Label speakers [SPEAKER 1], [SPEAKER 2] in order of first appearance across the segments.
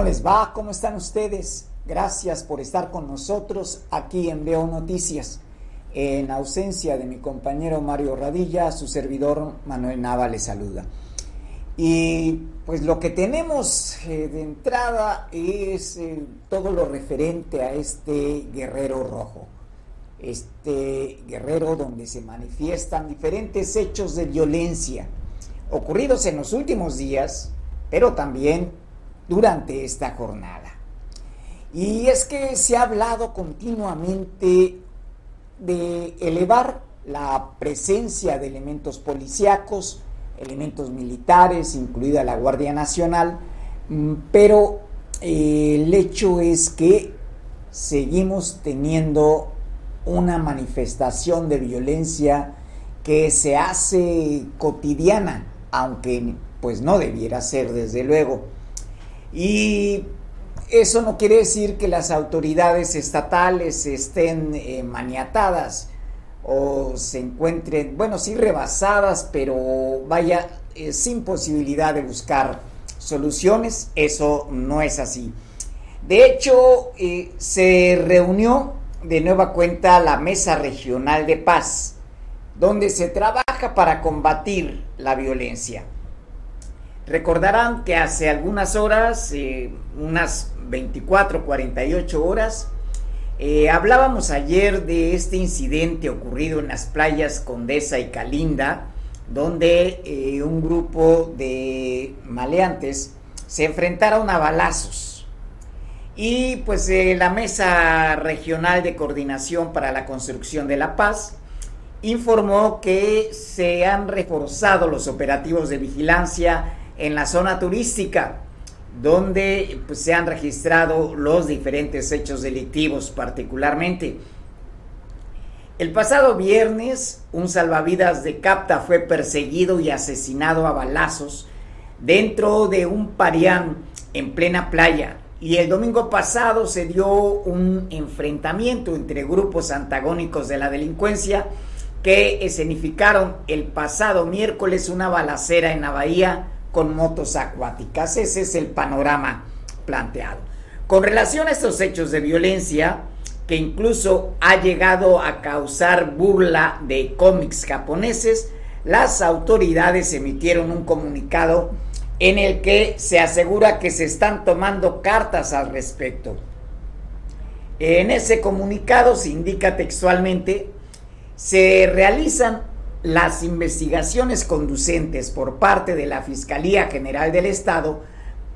[SPEAKER 1] ¿Cómo les va? ¿Cómo están ustedes? Gracias por estar con nosotros aquí en Veo Noticias. En ausencia de mi compañero Mario Radilla, su servidor Manuel Nava le saluda. Y pues lo que tenemos eh, de entrada es eh, todo lo referente a este guerrero rojo. Este guerrero donde se manifiestan diferentes hechos de violencia ocurridos en los últimos días, pero también durante esta jornada. Y es que se ha hablado continuamente de elevar la presencia de elementos policíacos, elementos militares, incluida la Guardia Nacional, mm, pero eh, el hecho es que seguimos teniendo una manifestación de violencia que se hace cotidiana, aunque pues no debiera ser desde luego. Y eso no quiere decir que las autoridades estatales estén eh, maniatadas o se encuentren, bueno, sí rebasadas, pero vaya, sin posibilidad de buscar soluciones. Eso no es así. De hecho, eh, se reunió de nueva cuenta la Mesa Regional de Paz, donde se trabaja para combatir la violencia. Recordarán que hace algunas horas, eh, unas 24, 48 horas, eh, hablábamos ayer de este incidente ocurrido en las playas Condesa y Calinda, donde eh, un grupo de maleantes se enfrentaron a balazos. Y pues la Mesa Regional de Coordinación para la Construcción de la Paz informó que se han reforzado los operativos de vigilancia en la zona turística, donde pues, se han registrado los diferentes hechos delictivos particularmente. El pasado viernes, un salvavidas de Capta fue perseguido y asesinado a balazos dentro de un parián en plena playa. Y el domingo pasado se dio un enfrentamiento entre grupos antagónicos de la delincuencia que escenificaron el pasado miércoles una balacera en la bahía con motos acuáticas. Ese es el panorama planteado. Con relación a estos hechos de violencia, que incluso ha llegado a causar burla de cómics japoneses, las autoridades emitieron un comunicado en el que se asegura que se están tomando cartas al respecto. En ese comunicado se indica textualmente, se realizan las investigaciones conducentes por parte de la Fiscalía General del Estado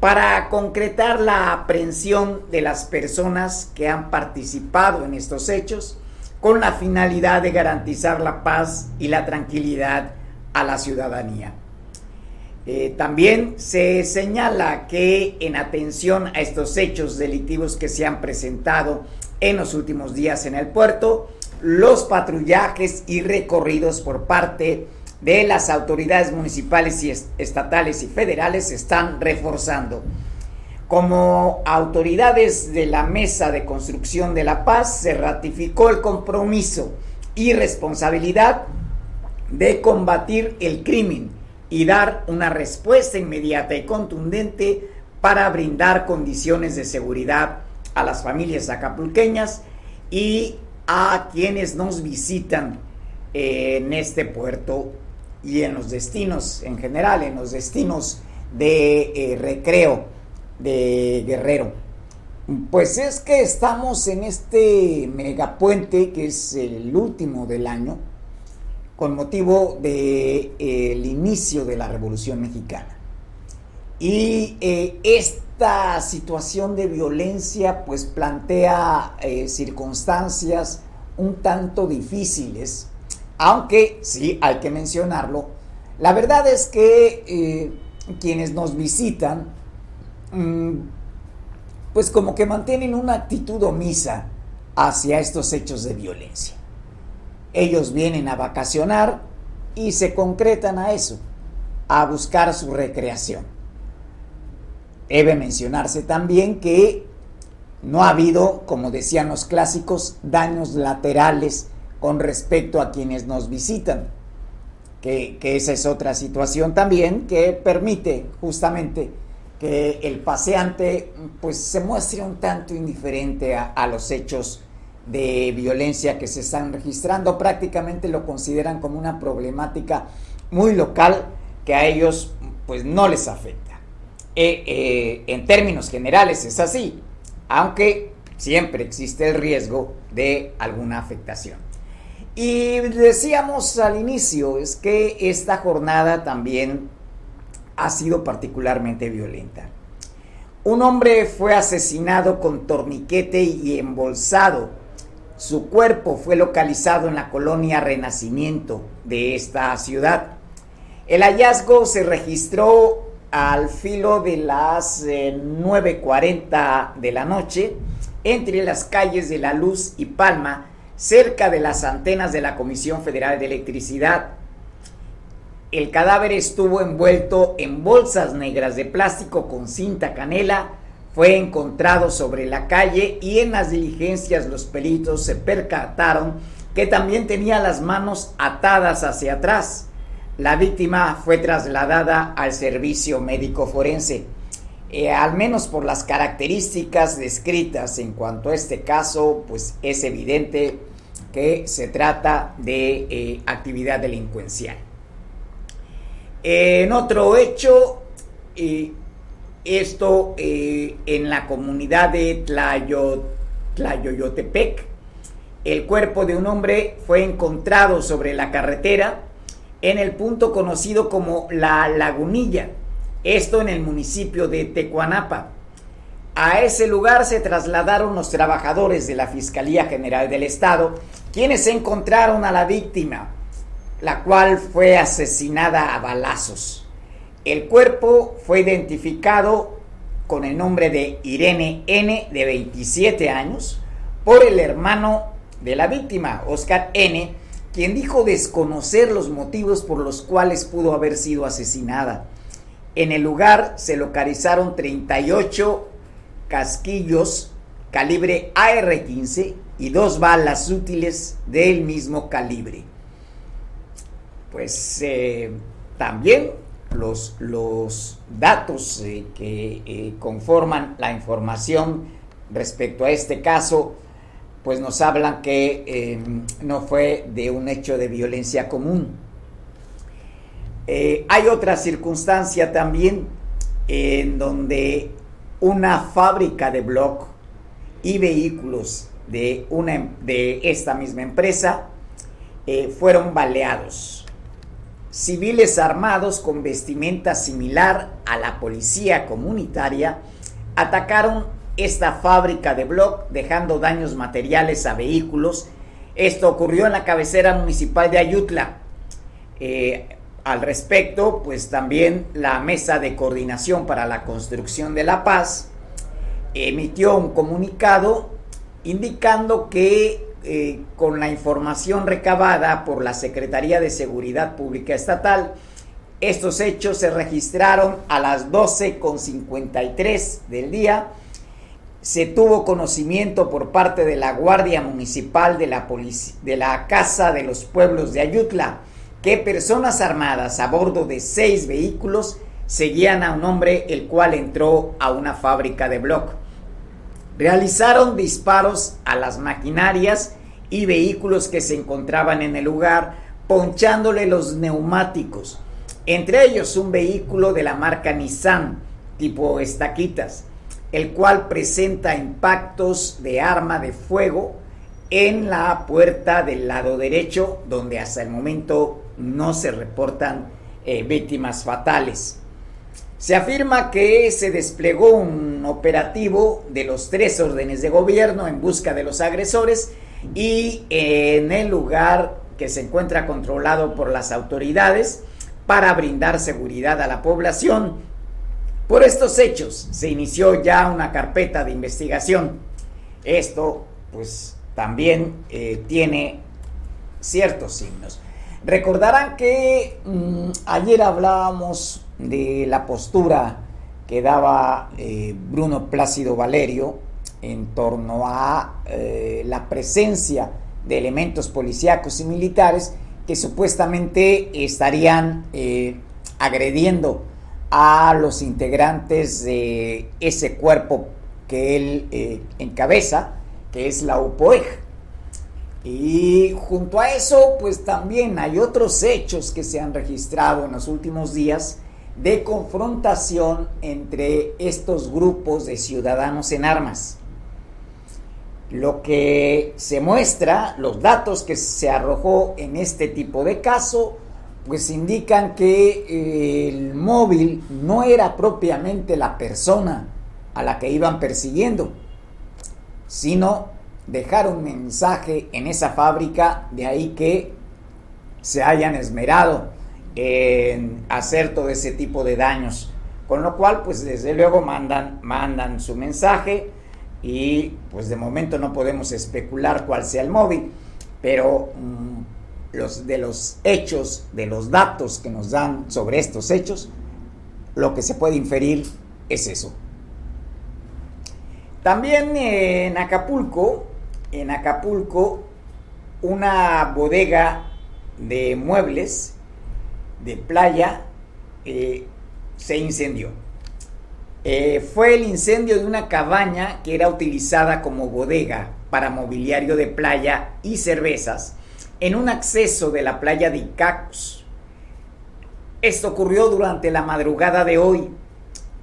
[SPEAKER 1] para concretar la aprehensión de las personas que han participado en estos hechos con la finalidad de garantizar la paz y la tranquilidad a la ciudadanía. Eh, también se señala que en atención a estos hechos delictivos que se han presentado en los últimos días en el puerto, los patrullajes y recorridos por parte de las autoridades municipales y estatales y federales se están reforzando. Como autoridades de la Mesa de Construcción de la Paz se ratificó el compromiso y responsabilidad de combatir el crimen y dar una respuesta inmediata y contundente para brindar condiciones de seguridad a las familias acapulqueñas y a quienes nos visitan en este puerto y en los destinos en general, en los destinos de eh, recreo de Guerrero. Pues es que estamos en este megapuente que es el último del año con motivo del de, el inicio de la Revolución Mexicana. Y eh, esta situación de violencia pues plantea eh, circunstancias un tanto difíciles, aunque sí hay que mencionarlo, la verdad es que eh, quienes nos visitan mm, pues como que mantienen una actitud omisa hacia estos hechos de violencia. Ellos vienen a vacacionar y se concretan a eso, a buscar su recreación. Debe mencionarse también que no ha habido, como decían los clásicos, daños laterales con respecto a quienes nos visitan, que, esa es otra situación también que permite justamente que el paseante pues se muestre un tanto indiferente a, a los hechos de violencia que se están registrando. Prácticamente lo consideran como una problemática muy local que a ellos pues no les afecta. Eh, eh, en términos generales es así, aunque siempre existe el riesgo de alguna afectación. Y decíamos al inicio, es que esta jornada también ha sido particularmente violenta. Un hombre fue asesinado con torniquete y embolsado. Su cuerpo fue localizado en la colonia Renacimiento de esta ciudad. El hallazgo se registró al filo de las 9.40 eh, de la noche entre las calles de La Luz y Palma, cerca de las antenas de la Comisión Federal de Electricidad. El cadáver estuvo envuelto en bolsas negras de plástico con cinta canela, fue encontrado sobre la calle y en las diligencias los peritos se percataron que también tenía las manos atadas hacia atrás. La víctima fue trasladada al servicio médico forense. Eh, al menos por las características descritas en cuanto a este caso, pues es evidente que se trata de eh, actividad delincuencial. En otro hecho, eh, esto en la comunidad de Tlayoyotepec, el cuerpo de un hombre fue encontrado sobre la carretera en el punto conocido como La Lagunilla, esto en el municipio de Tecuanapa. A ese lugar se trasladaron los trabajadores de la Fiscalía General del Estado, quienes encontraron a la víctima, la cual fue asesinada a balazos. El cuerpo fue identificado con el nombre de Irene N, de 27 años, por el hermano de la víctima, Oscar N., quien dijo desconocer los motivos por los cuales pudo haber sido asesinada. En el lugar se localizaron 38 casquillos calibre AR-15 y dos balas útiles del mismo calibre. Pues eh, también los, los datos eh, que eh, conforman la información respecto a este caso pues nos hablan que em, no fue de un hecho de violencia común. Eh, hay otra circunstancia también en donde una fábrica de bloc y vehículos de, una, de esta misma empresa eh, fueron baleados. Civiles armados con vestimenta similar a la policía comunitaria atacaron esta fábrica de bloc, dejando daños materiales a vehículos. Esto ocurrió en la cabecera municipal de Ayutla. Eh, al respecto, pues también la Mesa de Coordinación para la Construcción de la Paz emitió un comunicado indicando que eh, con la información recabada por la Secretaría de Seguridad Pública Estatal, estos hechos se registraron a las 12.53 del día se tuvo conocimiento por parte de la Guardia Municipal de la, Casa de los Pueblos de Ayutla que personas armadas a bordo de seis vehículos seguían a un hombre el cual entró a una fábrica de bloc. Realizaron disparos a las maquinarias y vehículos que se encontraban en el lugar, ponchándole los neumáticos, entre ellos un vehículo de la marca Nissan, tipo estaquitas el cual presenta impactos de arma de fuego en la puerta del lado derecho, donde hasta el momento no se reportan eh, víctimas fatales. Se afirma que se desplegó un operativo de los tres órdenes de gobierno en busca de los agresores y en el lugar que se encuentra controlado por las autoridades para brindar seguridad a la población por estos hechos se inició ya una carpeta de investigación. Esto pues también eh, tiene ciertos signos. Recordarán que mm, ayer hablábamos de la postura que daba eh, Bruno Plácido Valerio en torno a eh, la presencia de elementos policíacos y militares que supuestamente estarían agrediendo a los integrantes de ese cuerpo que él eh, encabeza, que es la UPOEG. Y junto a eso, pues también hay otros hechos que se han registrado en los últimos días de confrontación entre estos grupos de ciudadanos en armas. Lo que se muestra, los datos que se arrojó en este tipo de caso, pues indican que eh, el móvil no era propiamente la persona a la que iban persiguiendo, sino dejar un mensaje en esa fábrica, de ahí que se hayan esmerado en hacer todo ese tipo de daños. Con lo cual, pues desde luego mandan, mandan su mensaje y pues de momento no podemos especular cuál sea el móvil, pero mm, los, de los hechos, de los datos que nos dan sobre estos hechos, lo que se puede inferir es eso. También en Acapulco, en Acapulco, una bodega de muebles de playa eh, se incendió. Eh, fue el incendio de una cabaña que era utilizada como bodega para mobiliario de playa y cervezas en un acceso de la playa de Icacos. Esto ocurrió durante la madrugada de hoy.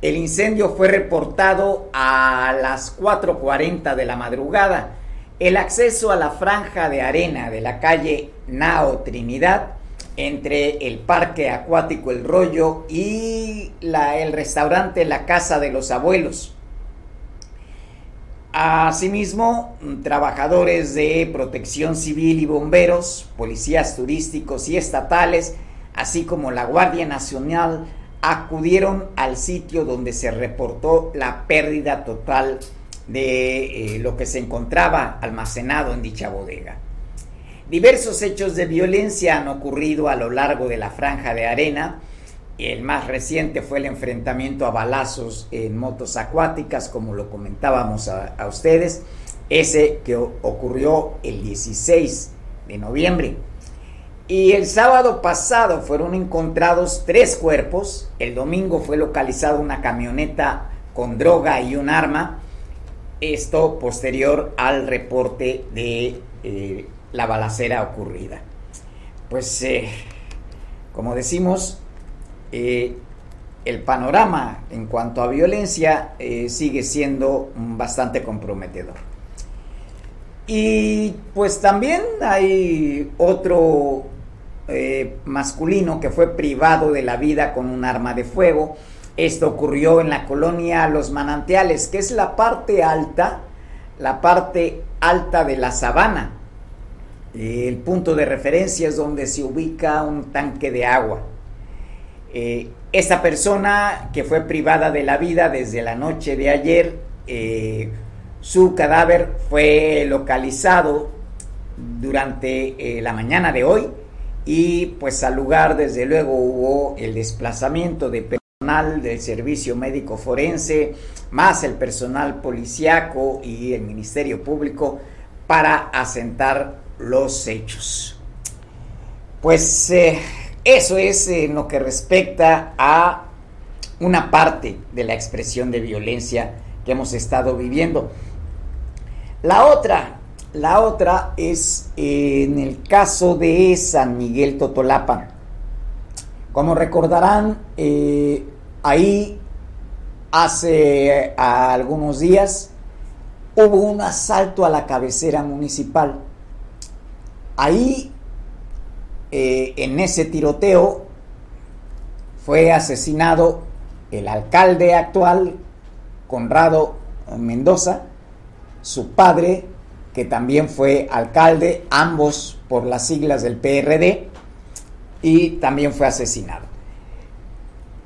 [SPEAKER 1] El incendio fue reportado a las 4.40 de la madrugada. El acceso a la franja de arena de la calle Nao Trinidad entre el parque acuático El Rollo y la, el restaurante La Casa de los Abuelos. Asimismo, trabajadores de protección civil y bomberos, policías turísticos y estatales, así como la Guardia Nacional, acudieron al sitio donde se reportó la pérdida total de eh, lo que se encontraba almacenado en dicha bodega. Diversos hechos de violencia han ocurrido a lo largo de la franja de arena. El más reciente fue el enfrentamiento a balazos en motos acuáticas, como lo comentábamos a, ustedes, ese que ocurrió el 16 de noviembre. Y el sábado pasado fueron encontrados tres cuerpos. El domingo fue localizada una camioneta con droga y un arma. Esto posterior al reporte de eh, la balacera ocurrida. Pues, eh, como decimos, eh, el panorama en cuanto a violencia eh, sigue siendo bastante comprometedor. Y pues también hay otro masculino que fue privado de la vida con un arma de fuego. Esto ocurrió en la colonia Los Manantiales, que es la parte alta, la parte alta de la sabana el punto de referencia es donde se ubica un tanque de agua. Eh, esta persona que fue privada de la vida desde la noche de ayer, eh, su cadáver fue localizado durante eh, la mañana de hoy y pues al lugar desde luego hubo el desplazamiento de personal del servicio médico forense más el personal policiaco y el ministerio público para asentar los hechos. Pues eh, eso es en lo que respecta a una parte de la expresión de violencia que hemos estado viviendo. La otra, la otra es en el caso de San Miguel Totolapan. Como recordarán, eh, ahí hace algunos días hubo un asalto a la cabecera municipal Ahí, eh, en ese tiroteo, fue asesinado el alcalde actual, Conrado Mendoza, su padre, que también fue alcalde, ambos por las siglas del PRD, y también fue asesinado.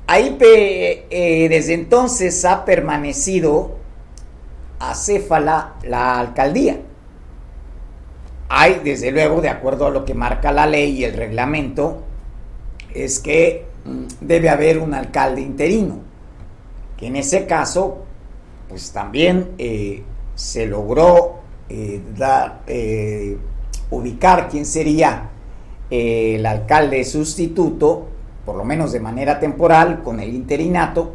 [SPEAKER 1] Ahí eh, desde entonces ha permanecido acéfala la alcaldía. Hay, desde luego, de acuerdo a lo que marca la ley y el reglamento, es que mm, debe haber un alcalde interino, que en ese caso, pues también eh, se logró eh, eh, ubicar quién sería el alcalde sustituto por lo menos de manera temporal, con el interinato,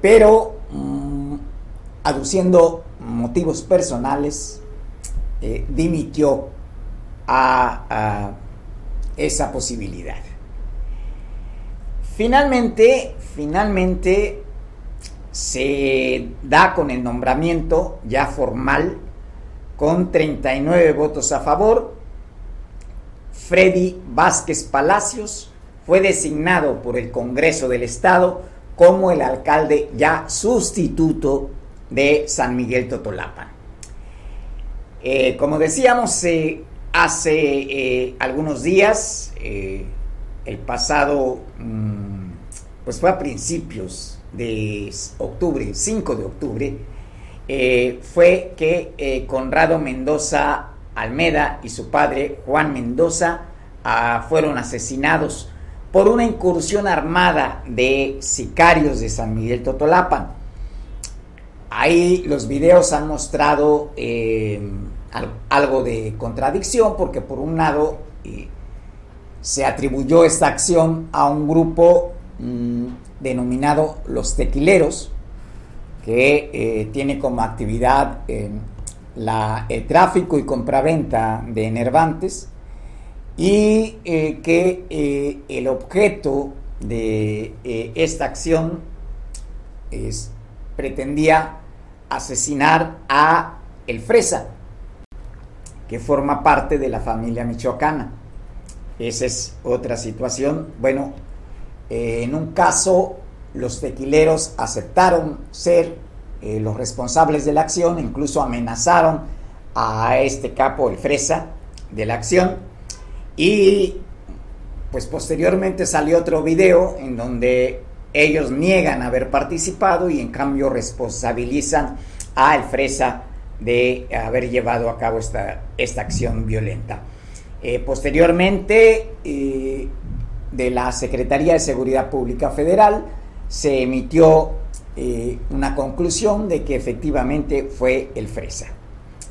[SPEAKER 1] pero mm, aduciendo motivos personales, eh, dimitió a, esa posibilidad. Finalmente, finalmente se da con el nombramiento ya formal con 39 votos a favor. Freddy Vázquez Palacios fue designado por el Congreso del Estado como el alcalde ya sustituto de San Miguel Totolapan. Eh, como decíamos, hace eh, algunos días, eh, el pasado, mm, pues fue a principios de octubre, 5 de octubre, fue que Conrado Mendoza Almeda y su padre Juan Mendoza ah, fueron asesinados por una incursión armada de sicarios de San Miguel Totolapan. Ahí los videos han mostrado eh, algo de contradicción porque por un lado eh, se atribuyó esta acción a un grupo mm, denominado los tequileros que eh, tiene como actividad el tráfico y compraventa de enervantes y eh, que eh, el objeto de eh, esta acción es, pretendía asesinar a el Fresa, que forma parte de la familia michoacana. Esa es otra situación. Bueno, en un caso los tequileros aceptaron ser los responsables de la acción, incluso amenazaron a este capo, el Fresa, de la acción y pues posteriormente salió otro video en donde ellos niegan haber participado y en cambio responsabilizan a El Fresa de haber llevado a cabo esta, esta acción violenta. Eh, posteriormente, eh, de la Secretaría de Seguridad Pública Federal se emitió eh, una conclusión de que efectivamente fue el Fresa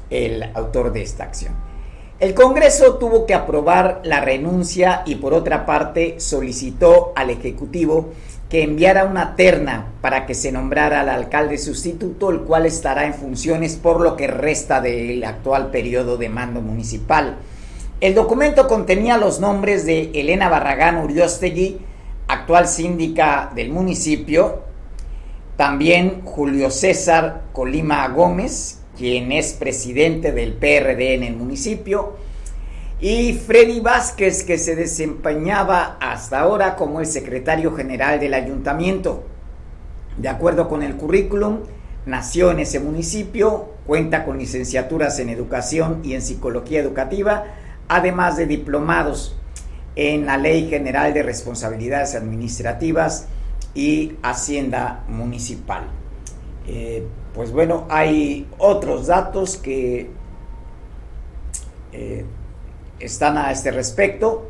[SPEAKER 1] el autor de esta acción. El Congreso tuvo que aprobar la renuncia y por otra parte solicitó al Ejecutivo que enviara una terna para que se nombrara al alcalde sustituto, el cual estará en funciones por lo que resta del actual periodo de mando municipal. El documento contenía los nombres de Elena Barragán Uriostegui, actual síndica del municipio, también Julio César Colima Gómez, quien es presidente del PRD en el municipio, y Freddy Vázquez, que se desempeñaba hasta ahora como el secretario general del ayuntamiento. De acuerdo con el currículum, nació en ese municipio, cuenta con licenciaturas en educación y en psicología educativa, además de diplomados en la Ley General de Responsabilidades Administrativas y Hacienda Municipal. Eh, pues bueno, hay otros datos que eh, están a este respecto.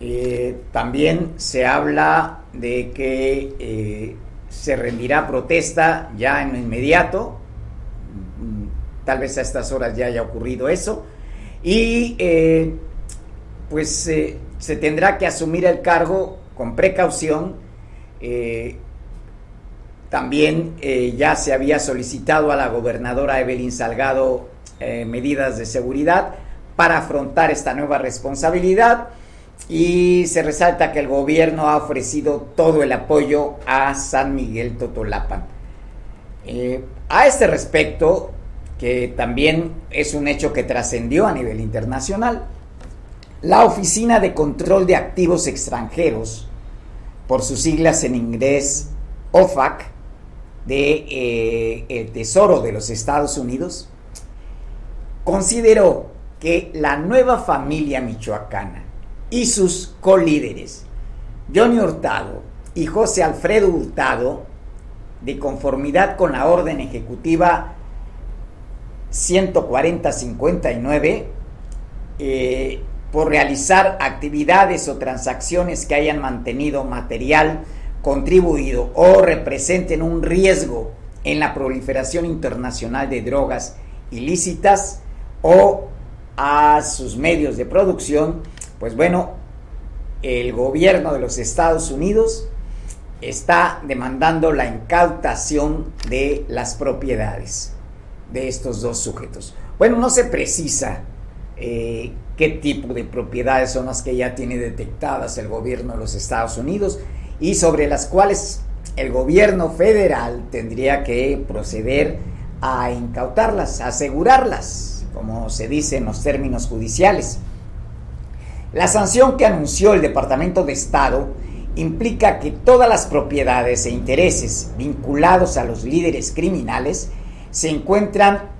[SPEAKER 1] Eh, también se habla de que eh, se rendirá protesta ya en inmediato. Mm, tal vez a estas horas ya haya ocurrido eso. Y pues se tendrá que asumir el cargo con precaución también eh, ya se había solicitado a la gobernadora Evelyn Salgado eh, medidas de seguridad para afrontar esta nueva responsabilidad y se resalta que el gobierno ha ofrecido todo el apoyo a San Miguel Totolapan. Eh, a este respecto, que también es un hecho que trascendió a nivel internacional, la Oficina de Control de Activos Extranjeros, por sus siglas en inglés OFAC, de eh, Tesoro de los Estados Unidos consideró que la nueva familia michoacana y sus colíderes, Johnny Hurtado y José Alfredo Hurtado, de conformidad con la orden ejecutiva 140-59, eh, por realizar actividades o transacciones que hayan mantenido material contribuido o representen un riesgo en la proliferación internacional de drogas ilícitas o a sus medios de producción, pues bueno, el gobierno de los Estados Unidos está demandando la incautación de las propiedades de estos dos sujetos. Bueno, no se precisa eh, qué tipo de propiedades son las que ya tiene detectadas el gobierno de los Estados Unidos y sobre las cuales el gobierno federal tendría que proceder a incautarlas, a asegurarlas, como se dice en los términos judiciales. La sanción que anunció el Departamento de Estado implica que todas las propiedades e intereses vinculados a los líderes criminales se encuentran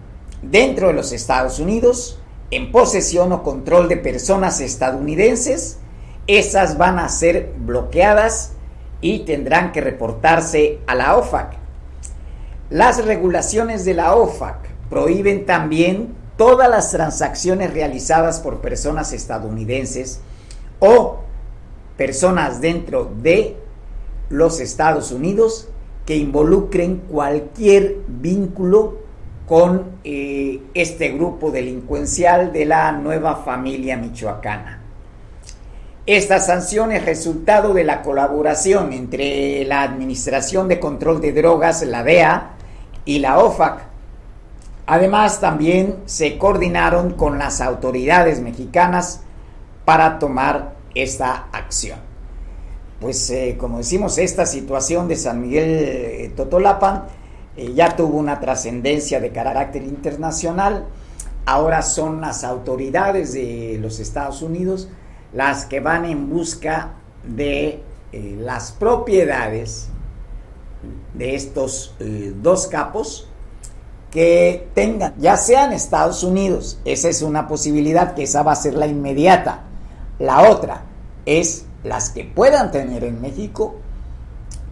[SPEAKER 1] dentro de los Estados Unidos, en posesión o control de personas estadounidenses, esas van a ser bloqueadas y tendrán que reportarse a la OFAC. Las regulaciones de la OFAC prohíben también todas las transacciones realizadas por personas estadounidenses o personas dentro de los Estados Unidos que involucren cualquier vínculo con eh, este grupo delincuencial de la nueva familia michoacana. Esta sanción es resultado de la colaboración entre la Administración de Control de Drogas, la DEA, y la OFAC. Además, también se coordinaron con las autoridades mexicanas para tomar esta acción. Pues eh, como decimos, esta situación de San Miguel eh, Totolapan eh, ya tuvo una trascendencia de carácter internacional. Ahora son las autoridades de los Estados Unidos las que van en busca de las propiedades de estos dos capos que tengan, ya sean Estados Unidos, esa es una posibilidad que esa va a ser la inmediata. La otra es las que puedan tener en México,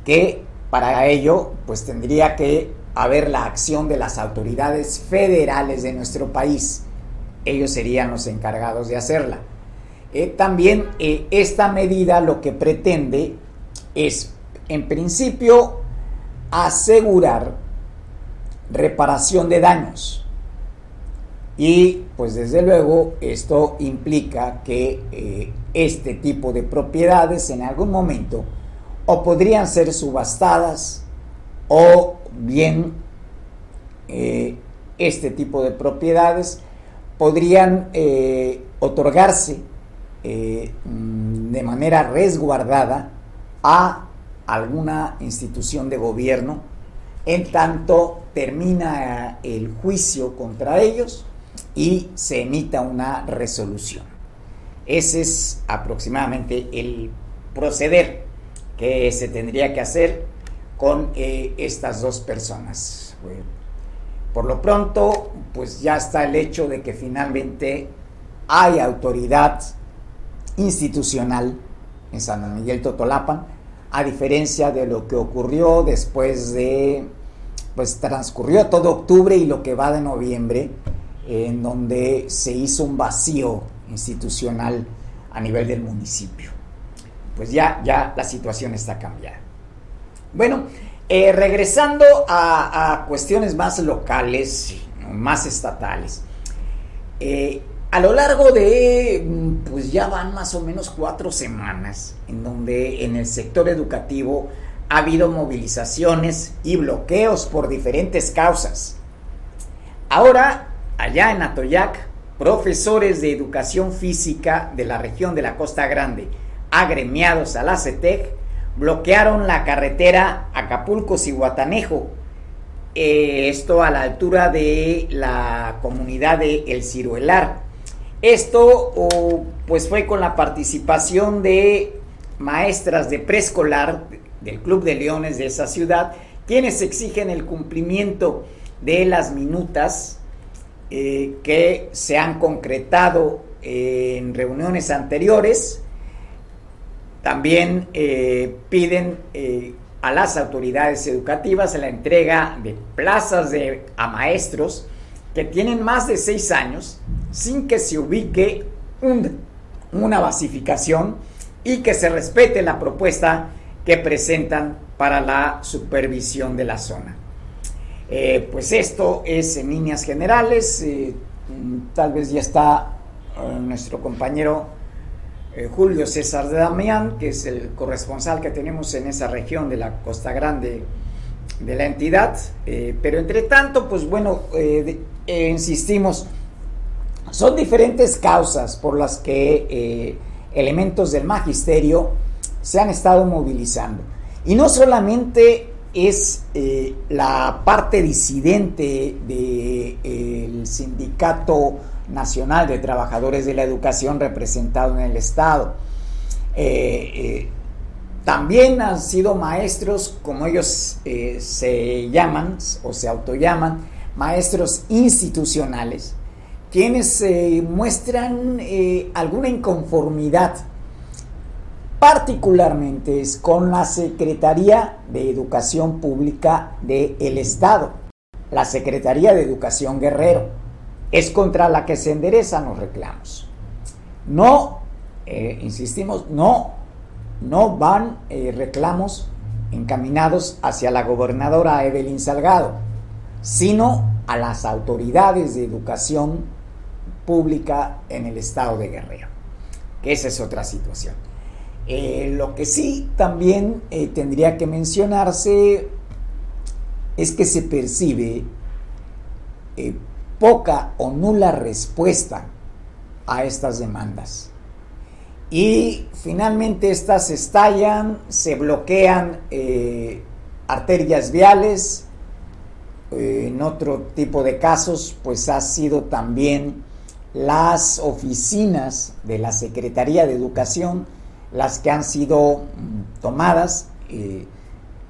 [SPEAKER 1] que para ello pues tendría que haber la acción de las autoridades federales de nuestro país. Ellos serían los encargados de hacerla. Eh, también eh, esta medida lo que pretende es, en principio, asegurar reparación de daños. Y pues desde luego esto implica que eh, este tipo de propiedades en algún momento o podrían ser subastadas o bien este tipo de propiedades podrían otorgarse eh, mm, de manera resguardada a alguna institución de gobierno en tanto termina el juicio contra ellos y se emita una resolución. Ese es aproximadamente el proceder que se tendría que hacer con eh, estas dos personas. Por lo pronto, pues ya está el hecho de que finalmente hay autoridad institucional en San Miguel Totolapan, a diferencia de lo que ocurrió después de, pues transcurrió todo octubre y lo que va de noviembre, en donde se hizo un vacío institucional a nivel del municipio. Pues ya, ya la situación está cambiada. Bueno, eh, regresando a, cuestiones más locales, más estatales. Eh, a lo largo de, mm, pues ya van más o menos cuatro semanas en donde en el sector educativo ha habido movilizaciones y bloqueos por diferentes causas. Ahora, allá en Atoyac, profesores de educación física de la región de la Costa Grande, agremiados a la CETEC, bloquearon la carretera Acapulco-Cihuatanejo, eh, esto a la altura de la comunidad de El Ciruelar esto pues fue con la participación de maestras de preescolar del Club de Leones de esa ciudad, quienes exigen el cumplimiento de las minutas eh, que se han concretado en reuniones anteriores. También eh, piden eh, a las autoridades educativas la entrega de plazas de, a maestros que tienen más de seis años sin que se ubique una basificación y que se respete la propuesta que presentan para la supervisión de la zona. Eh, pues esto es en líneas generales, eh, tal vez ya está eh, nuestro compañero Julio César de Damián, que es el corresponsal que tenemos en esa región de la Costa Grande de la entidad. Pero entre tanto, pues bueno, insistimos, son diferentes causas por las que elementos del magisterio se han estado movilizando. Y no solamente es eh, la parte disidente del de, Sindicato Nacional de Trabajadores de la Educación representado en el Estado. Eh, eh, también han sido maestros, como ellos se llaman o se autollaman, maestros institucionales, quienes muestran alguna inconformidad particularmente es con la Secretaría de Educación Pública del Estado, la Secretaría de Educación Guerrero. Es contra la que se enderezan los reclamos. No, eh, insistimos, no, no van eh, reclamos encaminados hacia la gobernadora Evelyn Salgado, sino a las autoridades de educación pública en el estado de Guerrero, que esa es otra situación. Eh, lo que sí también eh, tendría que mencionarse es que se percibe eh, poca o nula respuesta a estas demandas. Y finalmente estas estallan, se bloquean arterias viales. en otro tipo de casos, pues ha sido también las oficinas de la Secretaría de Educación las que han sido tomadas, eh,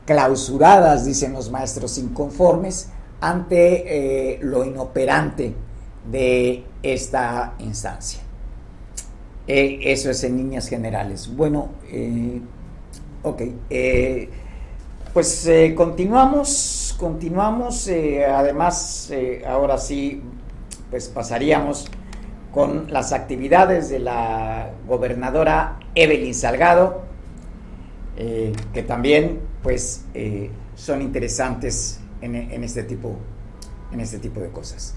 [SPEAKER 1] clausuradas, dicen los maestros inconformes, ante eh, lo inoperante de esta instancia. Eh, eso es en líneas generales. Bueno, ok. pues continuamos, continuamos. además, ahora sí, pues pasaríamos con las actividades de la gobernadora Evelyn Salgado, eh, que también pues eh, son interesantes en, este tipo, en este tipo de cosas.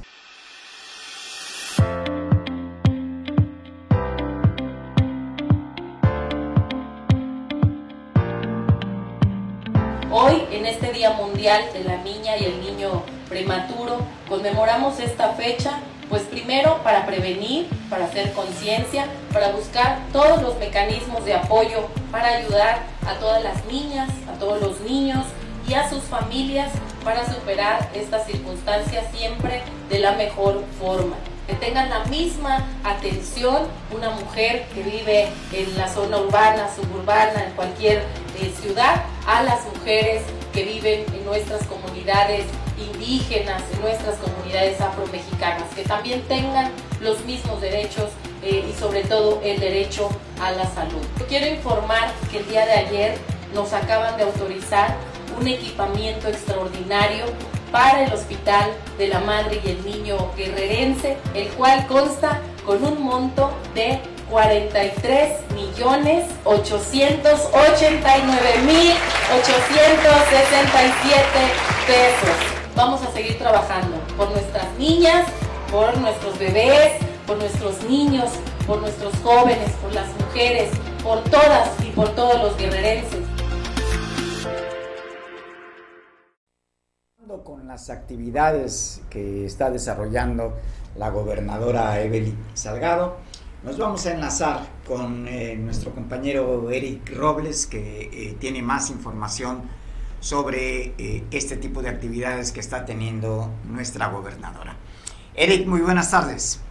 [SPEAKER 2] Hoy, en este Día Mundial de la Niña y el Niño Prematuro, conmemoramos esta fecha pues primero para prevenir, para hacer conciencia, para buscar todos los mecanismos de apoyo para ayudar a todas las niñas, a todos los niños y a sus familias para superar estas circunstancias siempre de la mejor forma. Que tengan la misma atención una mujer que vive en la zona urbana, suburbana, en cualquier eh, ciudad, a las mujeres que viven en nuestras comunidades indígenas, en nuestras comunidades afromexicanas, que también tengan los mismos derechos eh, y sobre todo el derecho a la salud. Quiero informar que el día de ayer nos acaban de autorizar un equipamiento extraordinario para el Hospital de la Madre y el Niño Guerrerense, el cual consta con un monto de 43 millones 889 mil 867 pesos vamos a seguir trabajando por nuestras niñas, por nuestros bebés, por nuestros niños, por nuestros jóvenes, por las mujeres, por todas y por todos los guerrerenses.
[SPEAKER 1] Con las actividades que está desarrollando la gobernadora Evelyn Salgado, nos vamos a enlazar con eh, nuestro compañero Eric Robles, que eh, tiene más información sobre eh, este tipo de actividades que está teniendo nuestra gobernadora. Eric, muy buenas tardes.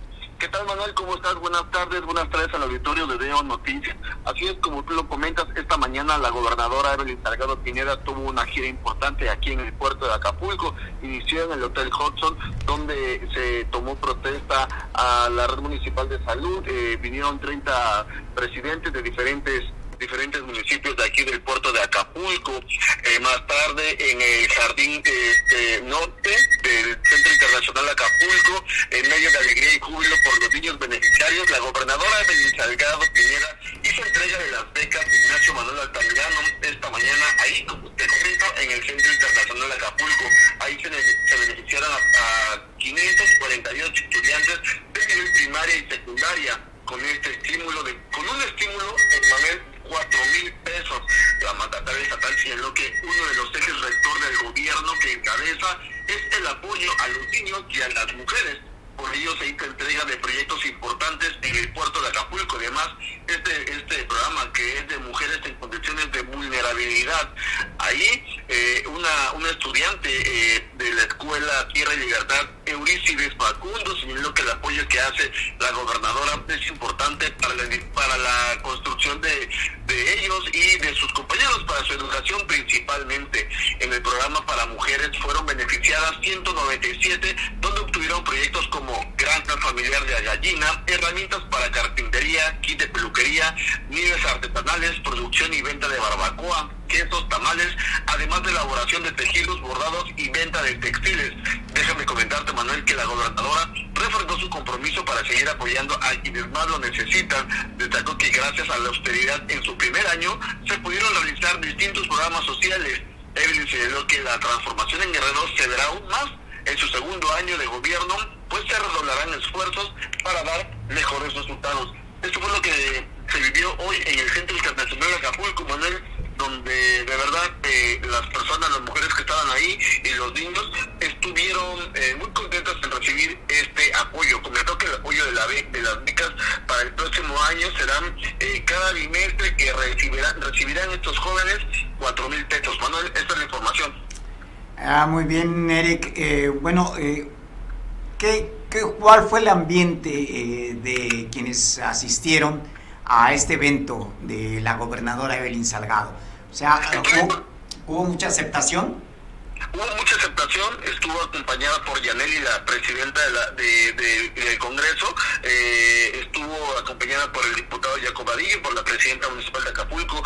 [SPEAKER 3] ¿Qué tal Manuel? ¿Cómo estás? Buenas tardes, buenas tardes al auditorio de Deo Noticias. Así es como tú lo comentas, esta mañana la gobernadora Evelyn Salgado Pineda tuvo una gira importante aquí en el puerto de Acapulco. Inició en el Hotel Hudson, donde se tomó protesta a la red municipal de salud. Eh, vinieron 30 presidentes de diferentes diferentes municipios de aquí del puerto de Acapulco. Eh, más tarde en el jardín este, norte del Centro Internacional Acapulco, en medio de alegría y júbilo por los niños beneficiarios, la gobernadora de Salgado Piñera hizo entrega de las becas Ignacio Manuel Altamirano esta mañana ahí, como te comento, en el Centro Internacional Acapulco. Ahí se, beneficiaron a, a 548 estudiantes de nivel primaria y secundaria con este estímulo de con un estímulo cuatro mil pesos. La mandataria estatal señaló que uno de los ejes rector del gobierno que encabeza es el apoyo a los niños y a las mujeres por ello se hizo entrega de proyectos importantes en el puerto de Acapulco. Además, este, este programa que es de mujeres en condiciones de vulnerabilidad. Ahí eh, una, una estudiante eh, de la escuela Tierra y Libertad, Eurícides Facundo, señaló que el apoyo que hace la gobernadora es importante para la, para la construcción de, de ellos y de sus compañeros, para su educación principalmente. En el programa para mujeres fueron beneficiadas 197, donde obtuvieron proyectos como granja familiar de gallina, herramientas para carpintería, kit de peluquería, nieves artesanales, producción y venta de barbacoa, quesos, tamales, además de elaboración de tejidos, bordados y venta de textiles. Déjame comentarte, Manuel, que la gobernadora reforzó su compromiso para seguir apoyando a quienes más lo necesitan. Destacó que gracias a la austeridad en su primer año se pudieron realizar distintos programas sociales. Evelyn señaló que la transformación en Guerrero se verá aún más en su segundo año de gobierno, pues se redoblarán esfuerzos para dar mejores resultados. Esto fue lo que se vivió hoy en el Centro Internacional de Acapulco, Manuel, donde de verdad eh, las personas, las mujeres que estaban ahí y los niños estuvieron eh, muy contentas en recibir este apoyo. Comentó que el apoyo de, la, de las becas para el próximo año serán eh, cada bimestre que recibirán, recibirán estos jóvenes cuatro mil pesos. Manuel, esta es la información.
[SPEAKER 1] Ah, muy bien, Eric. Eh, bueno, eh, ¿qué, cuál fue el ambiente eh, de quienes asistieron a este evento de la gobernadora Evelyn Salgado? O sea, ¿hubo mucha aceptación?
[SPEAKER 3] Hubo mucha aceptación, estuvo acompañada por Yaneli, la presidenta de la, de, del Congreso, eh, estuvo acompañada por el diputado Jacob Adillo, por la presidenta municipal de Acapulco,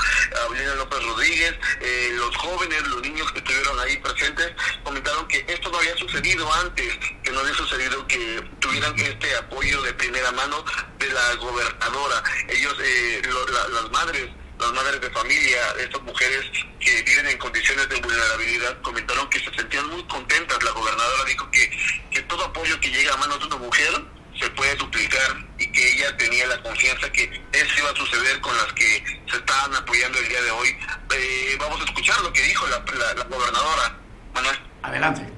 [SPEAKER 3] Abelina López Rodríguez, eh, los jóvenes, los niños que estuvieron ahí presentes, comentaron que esto no había sucedido antes, que no había sucedido que tuvieran este apoyo de primera mano de la gobernadora. Ellos, eh, las madres, las madres de familia, estas mujeres que viven en condiciones de vulnerabilidad, comentaron que se sentían muy contentas. La gobernadora dijo que, que todo apoyo que llega a manos de una mujer se puede duplicar y que ella tenía la confianza que eso iba a suceder con las que se estaban apoyando el día de hoy. Eh, vamos a escuchar lo que dijo la, la, la gobernadora. Manuel.
[SPEAKER 1] Adelante.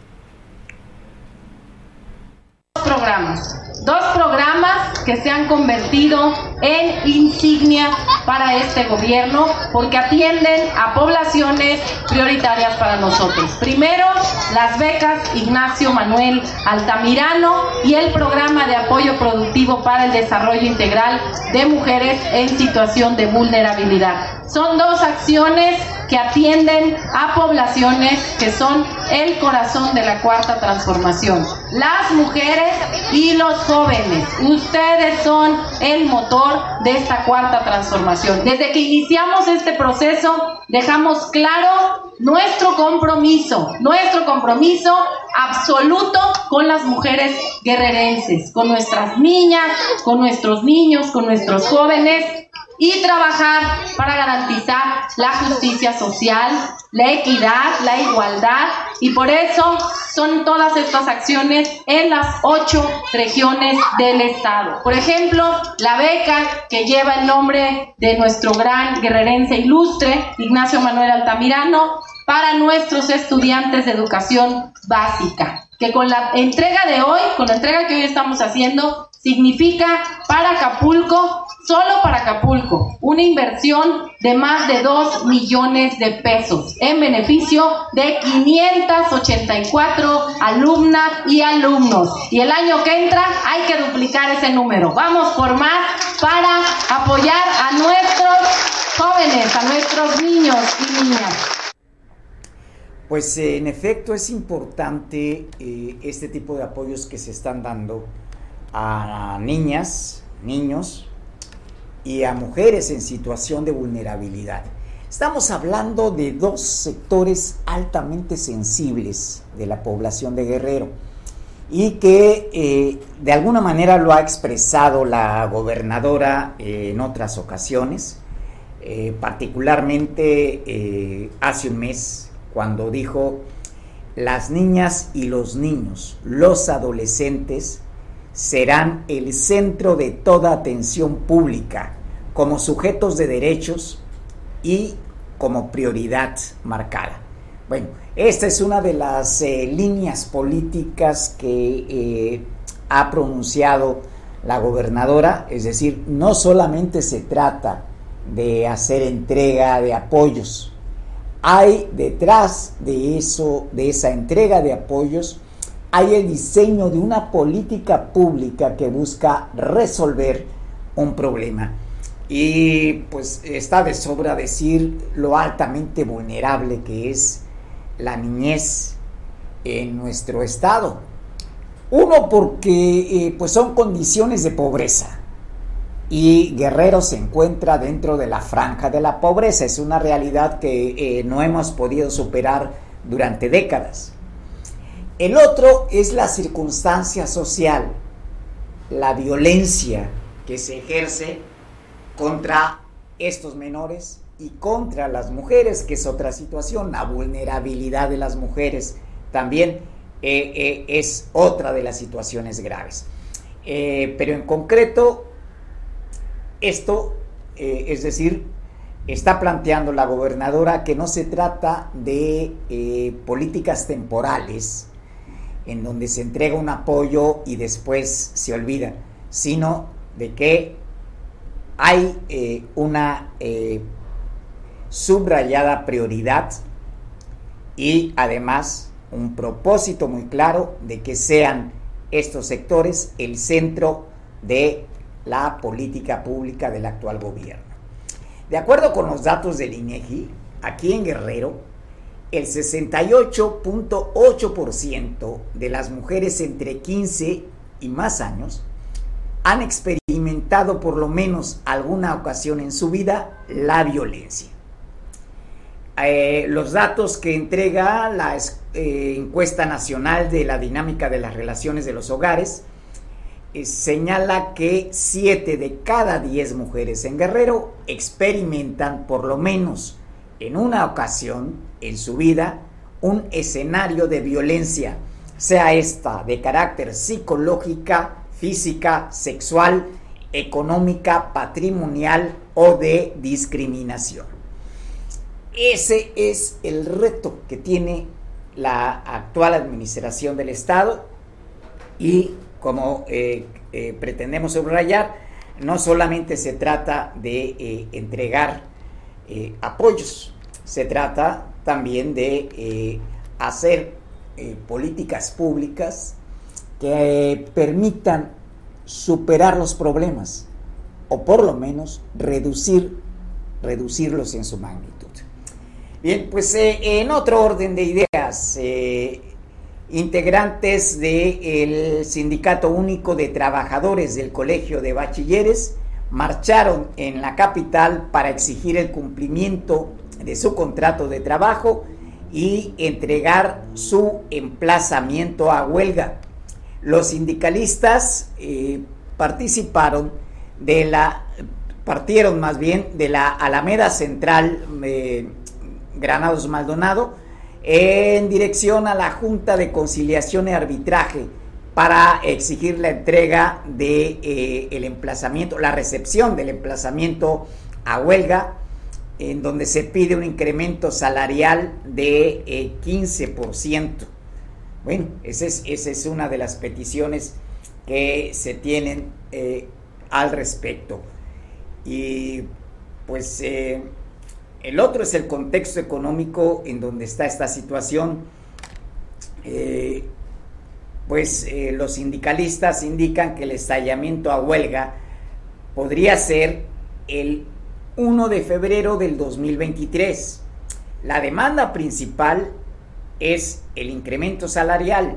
[SPEAKER 2] Programas. Dos programas que se han convertido en insignia para este gobierno porque atienden a poblaciones prioritarias para nosotros. Primero, las becas Ignacio Manuel Altamirano y el programa de apoyo productivo para el desarrollo integral de mujeres en situación de vulnerabilidad. Son dos acciones que atienden a poblaciones que son el corazón de la cuarta transformación. Las mujeres y los jóvenes, ustedes son el motor de esta cuarta transformación. Desde que iniciamos este proceso, dejamos claro nuestro compromiso, nuestro compromiso absoluto con las mujeres guerrerenses, con nuestras niñas, con nuestros niños, con nuestros jóvenes y trabajar para garantizar la justicia social, la equidad, la igualdad y por eso son todas estas acciones en las ocho regiones del estado. Por ejemplo, la beca que lleva el nombre de nuestro gran guerrerense ilustre, Ignacio Manuel Altamirano, para nuestros estudiantes de educación básica, que con la entrega de hoy, con la entrega que hoy estamos haciendo, significa para Acapulco, solo para Acapulco, una inversión de más de 2 millones de pesos en beneficio de 584 alumnas y alumnos. Y el año que entra hay que duplicar ese número. Vamos por más para apoyar a nuestros jóvenes, a nuestros niños y niñas.
[SPEAKER 1] Pues eh, en efecto es importante eh, este tipo de apoyos que se están dando a niñas, niños y a mujeres en situación de vulnerabilidad. Estamos hablando de dos sectores altamente sensibles de la población de Guerrero y que eh, de alguna manera lo ha expresado la gobernadora en otras ocasiones, eh, particularmente eh, hace un mes cuando dijo las niñas y los niños, los adolescentes, serán el centro de toda atención pública como sujetos de derechos y como prioridad marcada. Bueno, esta es una de las eh, líneas políticas que eh, ha pronunciado la gobernadora, es decir, no solamente se trata de hacer entrega de apoyos, hay detrás de eso, de esa entrega de apoyos, hay el diseño de una política pública que busca resolver un problema. Y pues está de sobra decir lo altamente vulnerable que es la niñez en nuestro estado. Uno porque eh, pues son condiciones de pobreza y Guerrero se encuentra dentro de la franja de la pobreza. Es una realidad que eh, no hemos podido superar durante décadas. El otro es la circunstancia social, la violencia que se ejerce contra estos menores y contra las mujeres, que es otra situación, la vulnerabilidad de las mujeres también eh, eh, es otra de las situaciones graves. pero en concreto, esto, eh, es decir, está planteando la gobernadora que no se trata de eh, políticas temporales en donde se entrega un apoyo y después se olvida, sino de que hay eh, una subrayada prioridad y además un propósito muy claro de que sean estos sectores el centro de la política pública del actual gobierno. De acuerdo con los datos del INEGI, aquí en Guerrero, el 68.8% de las mujeres entre 15 y más años han experimentado por lo menos alguna ocasión en su vida la violencia. Eh, los datos que entrega la eh, encuesta nacional de la dinámica de las relaciones de los hogares eh, señala que 7 de cada 10 mujeres en Guerrero experimentan por lo menos en una ocasión en su vida un escenario de violencia, sea esta de carácter psicológica, física, sexual, económica, patrimonial o de discriminación. Ese es el reto que tiene la actual administración del Estado y como eh, eh, pretendemos subrayar, no solamente se trata de eh, entregar apoyos, se trata también de hacer políticas públicas que permitan superar los problemas o por lo menos reducir, reducirlos en su magnitud. Bien, pues en otro orden de ideas, integrantes del Sindicato Único de Trabajadores del Colegio de Bachilleres marcharon en la capital para exigir el cumplimiento de su contrato de trabajo y entregar su emplazamiento a huelga. Los sindicalistas eh, participaron de la, partieron más bien de la Alameda Central eh, Granados Maldonado, en dirección a la Junta de Conciliación y Arbitraje para exigir la entrega de eh, el emplazamiento, la recepción del emplazamiento a huelga, en donde se pide un incremento salarial de 15%. Eh, bueno, esa es, una de las peticiones que se tienen eh, al respecto. Y pues el otro es el contexto económico en donde está esta situación. Eh, pues eh, los sindicalistas indican que el estallamiento a huelga podría ser el 1 de febrero del 2023. La demanda principal es el incremento salarial.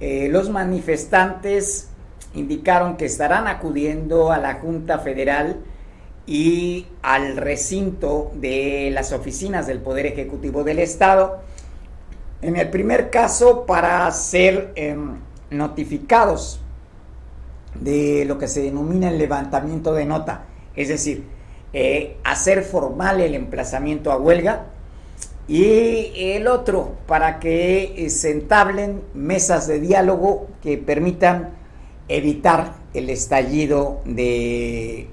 [SPEAKER 1] Eh, los manifestantes indicaron que estarán acudiendo a la Junta Federal y al recinto de las oficinas del Poder Ejecutivo del Estado. En el primer caso, para ser em, notificados de lo que se denomina el levantamiento de nota, es decir, eh, hacer formal el emplazamiento a huelga, y el otro, para que eh, se entablen mesas de diálogo que permitan evitar el estallido de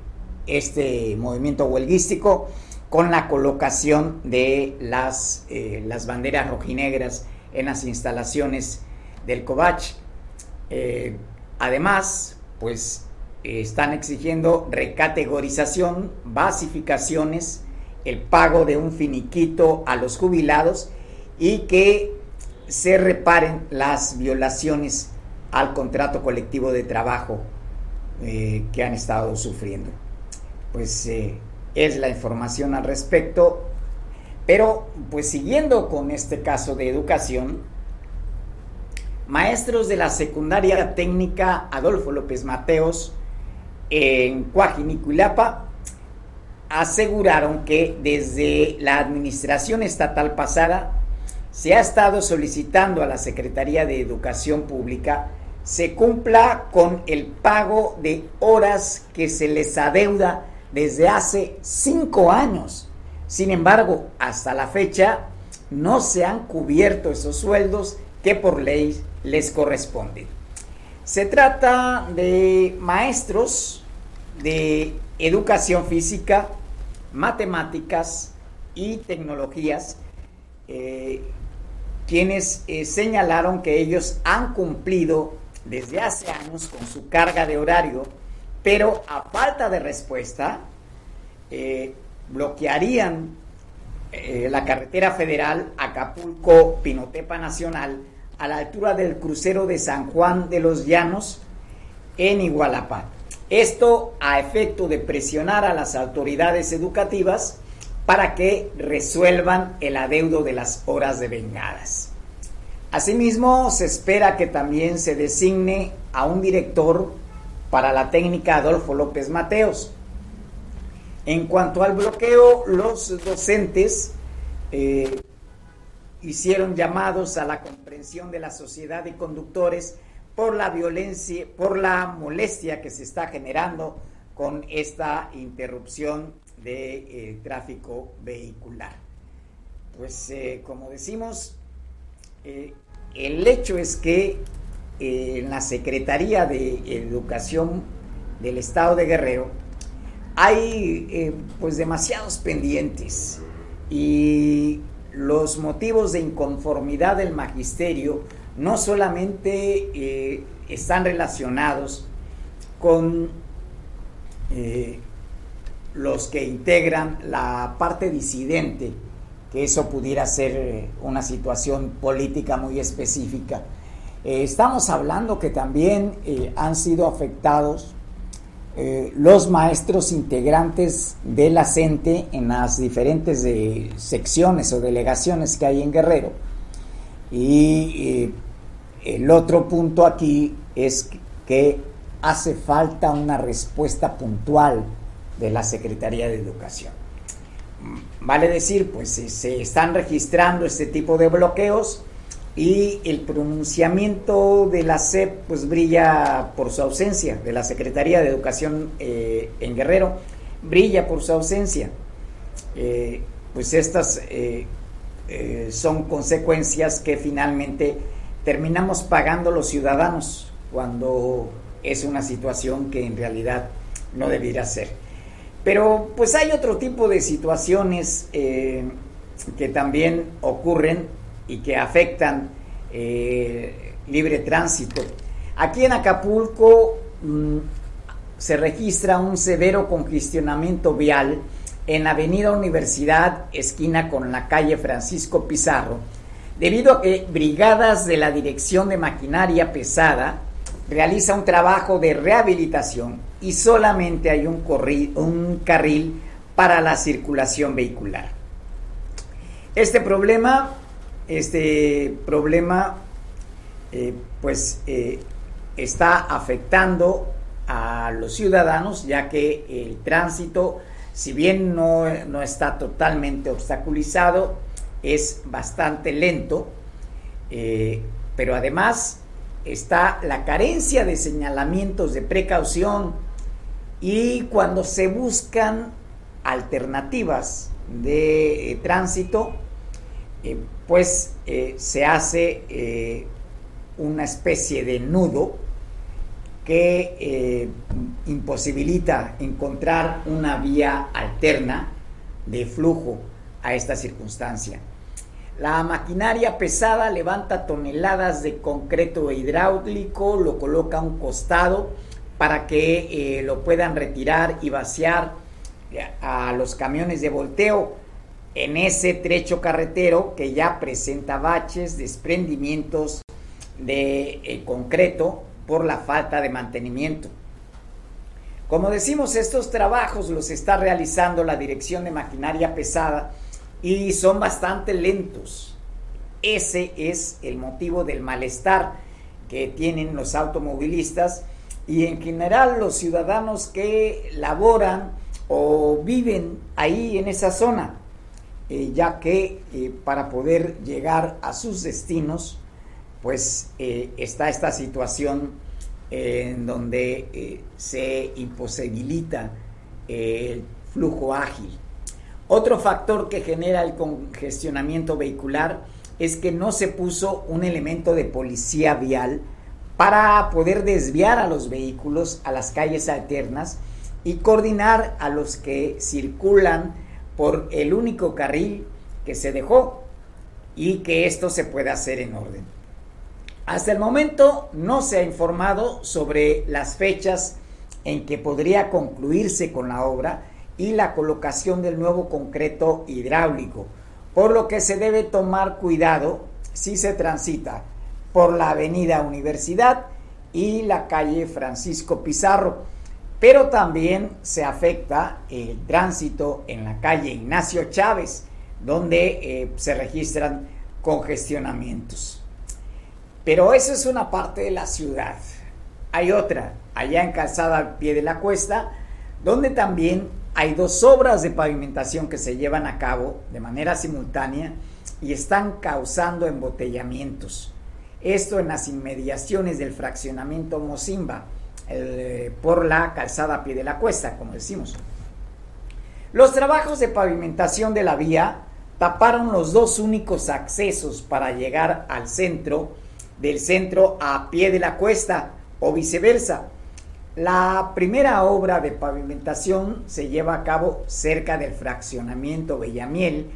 [SPEAKER 1] este movimiento huelguístico con la colocación de las, eh, las banderas rojinegras en las instalaciones del COVACH. Eh, además, pues están exigiendo recategorización, basificaciones, el pago de un finiquito a los jubilados y que se reparen las violaciones al contrato colectivo de trabajo eh, que han estado sufriendo. Pues es la información al respecto. Pero, pues siguiendo con este caso de educación, maestros de la secundaria técnica Adolfo López Mateos en Cuajinicuilapa aseguraron que desde la administración estatal pasada se ha estado solicitando a la Secretaría de Educación Pública se cumpla con el pago de horas que se les adeuda desde hace cinco años. Sin embargo, hasta la fecha no se han cubierto esos sueldos que por ley les corresponden. Se trata de maestros de educación física, matemáticas y tecnologías, eh, quienes eh, señalaron que ellos han cumplido desde hace años con su carga de horario pero a falta de respuesta, eh, bloquearían la carretera federal Acapulco-Pinotepa Nacional a la altura del crucero de San Juan de los Llanos en Igualapa. Esto a efecto de presionar a las autoridades educativas para que resuelvan el adeudo de las horas de vengadas. Asimismo, se espera que también se designe a un director para la técnica Adolfo López Mateos. En cuanto al bloqueo, los docentes eh, hicieron llamados a la comprensión de la sociedad de conductores por la violencia, por la molestia que se está generando con esta interrupción de eh, tráfico vehicular. Pues eh, como decimos, el hecho es que en la Secretaría de Educación del Estado de Guerrero hay eh, pues demasiados pendientes y los motivos de inconformidad del magisterio no solamente eh, están relacionados con eh, los que integran la parte disidente, que eso pudiera ser una situación política muy específica, eh, estamos hablando que también eh, han sido afectados eh, los maestros integrantes de la en las diferentes secciones o delegaciones que hay en Guerrero. Y el otro punto aquí es que hace falta una respuesta puntual de la Secretaría de Educación. Vale decir, pues se están registrando este tipo de bloqueos, y el pronunciamiento de la SEP pues brilla por su ausencia, de la Secretaría de Educación eh, en Guerrero, brilla por su ausencia. Eh, pues estas eh, son consecuencias que finalmente terminamos pagando los ciudadanos cuando es una situación que en realidad no debiera ser. Pero pues hay otro tipo de situaciones que también ocurren y que afectan eh, libre tránsito. Aquí en Acapulco mm, se registra un severo congestionamiento vial en Avenida Universidad, esquina con la calle Francisco Pizarro, debido a que brigadas de la Dirección de Maquinaria Pesada realiza un trabajo de rehabilitación y solamente hay un, un carril para la circulación vehicular. Este problema este problema eh, pues eh, está afectando a los ciudadanos ya que el tránsito si bien no, está totalmente obstaculizado es bastante lento eh, pero además está la carencia de señalamientos de precaución y cuando se buscan alternativas de tránsito pues eh, se hace eh, una especie de nudo que eh, imposibilita encontrar una vía alterna de flujo a esta circunstancia. La maquinaria pesada levanta toneladas de concreto hidráulico, lo coloca a un costado para que eh, lo puedan retirar y vaciar a los camiones de volteo en ese trecho carretero que ya presenta baches, desprendimientos de eh, concreto por la falta de mantenimiento. Como decimos, estos trabajos los está realizando la Dirección de Maquinaria Pesada y son bastante lentos. Ese es el motivo del malestar que tienen los automovilistas y en general los ciudadanos que laboran o viven ahí en esa zona, eh, ya que eh, para poder llegar a sus destinos, pues eh, está esta situación en donde se imposibilita el flujo ágil. Otro factor que genera el congestionamiento vehicular es que no se puso un elemento de policía vial para poder desviar a los vehículos a las calles alternas y coordinar a los que circulan por el único carril que se dejó y que esto se pueda hacer en orden. Hasta el momento no se ha informado sobre las fechas en que podría concluirse con la obra y la colocación del nuevo concreto hidráulico, por lo que se debe tomar cuidado si se transita por la avenida Universidad y la calle Francisco Pizarro pero también se afecta el tránsito en la calle Ignacio Chávez, donde eh, se registran congestionamientos. Pero eso es una parte de la ciudad. Hay otra, allá en Calzada al pie de la cuesta, donde también hay dos obras de pavimentación que se llevan a cabo de manera simultánea y están causando embotellamientos. Esto en las inmediaciones del fraccionamiento Mozimba eh, por la calzada a pie de la cuesta, como decimos. Los trabajos de pavimentación de la vía taparon los dos únicos accesos para llegar al centro, del centro a pie de la cuesta o viceversa. La primera obra de pavimentación se lleva a cabo cerca del fraccionamiento Bellamiel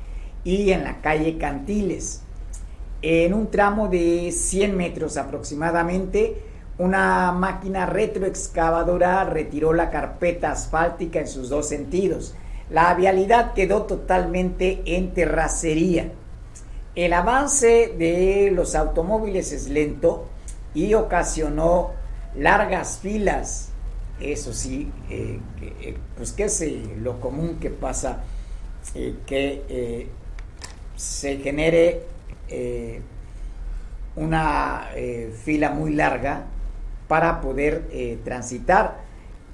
[SPEAKER 1] y en la calle Cantiles. En un tramo de 100 metros aproximadamente, una máquina retroexcavadora retiró la carpeta asfáltica en sus dos sentidos. La vialidad quedó totalmente en terracería. El avance de los automóviles es lento y ocasionó largas filas. Eso sí, eh, eh, pues que es lo común que pasa, eh, que se genere una fila muy larga para poder eh, transitar.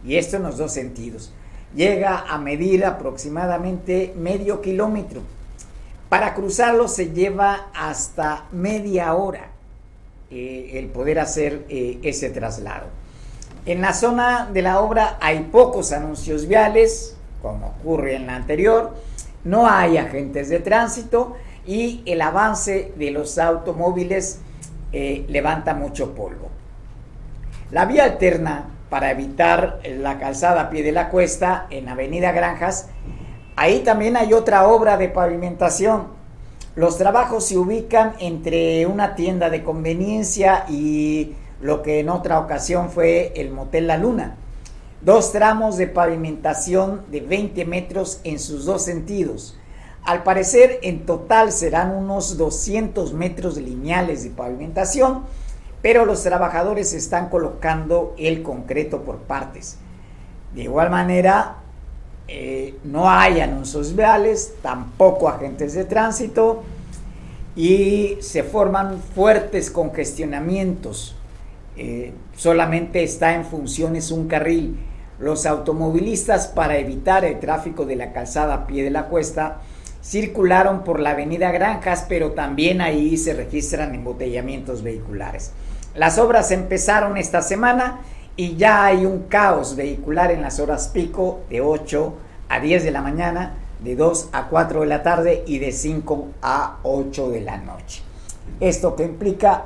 [SPEAKER 1] Y esto en los dos sentidos. Llega a medir aproximadamente medio kilómetro. Para cruzarlo se lleva hasta media hora eh, el poder hacer eh, ese traslado. En la zona de la obra hay pocos anuncios viales, como ocurre en la anterior, no hay agentes de tránsito y el avance de los automóviles levanta mucho polvo. La vía alterna para evitar la calzada a pie de la cuesta en Avenida Granjas, ahí también hay otra obra de pavimentación. Los trabajos se ubican entre una tienda de conveniencia y lo que en otra ocasión fue el Motel La Luna. Dos tramos de pavimentación de 20 metros en sus dos sentidos. Al parecer en total serán unos 200 metros lineales de pavimentación pero los trabajadores están colocando el concreto por partes. De igual manera, eh, no hay anuncios viales, tampoco agentes de tránsito y se forman fuertes congestionamientos. Eh, solamente está en funciones un carril. Los automovilistas para evitar el tráfico de la calzada a pie de la cuesta circularon por la avenida Granjas, pero también ahí se registran embotellamientos vehiculares. Las obras empezaron esta semana y ya hay un caos vehicular en las horas pico de 8 a 10 de la mañana, de 2 a 4 de la tarde y de 5 a 8 de la noche. Esto que implica,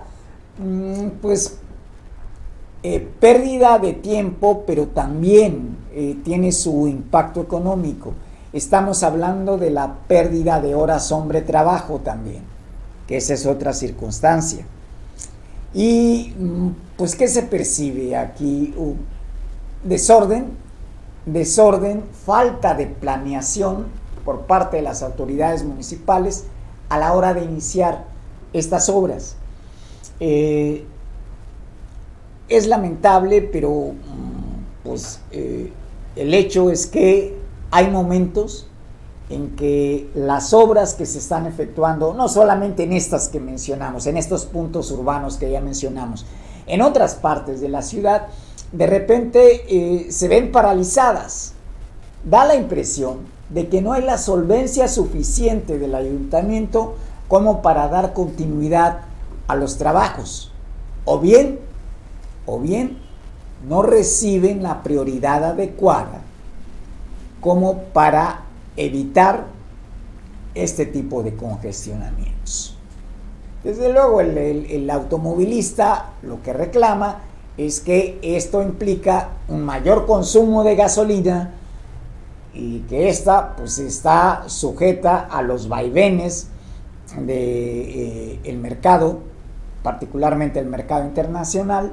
[SPEAKER 1] mm, pues, eh, pérdida de tiempo, pero también eh, tiene su impacto económico. Estamos hablando de la pérdida de horas hombre-trabajo también, que esa es otra circunstancia. Y mm, pues, ¿qué se percibe aquí? desorden, desorden, falta de planeación por parte de las autoridades municipales a la hora de iniciar estas obras. Eh, es lamentable, pero mm, pues eh, el hecho es que hay momentos en que las obras que se están efectuando, no solamente en estas que mencionamos, en estos puntos urbanos que ya mencionamos, en otras partes de la ciudad, de repente eh, se ven paralizadas. Da la impresión de que no hay la solvencia suficiente del ayuntamiento como para dar continuidad a los trabajos. O bien, o bien, no reciben la prioridad adecuada como para evitar este tipo de congestionamientos. Desde luego, el, automovilista lo que reclama es que esto implica un mayor consumo de gasolina y que esta pues está sujeta a los vaivenes del de, eh, mercado, particularmente el mercado internacional,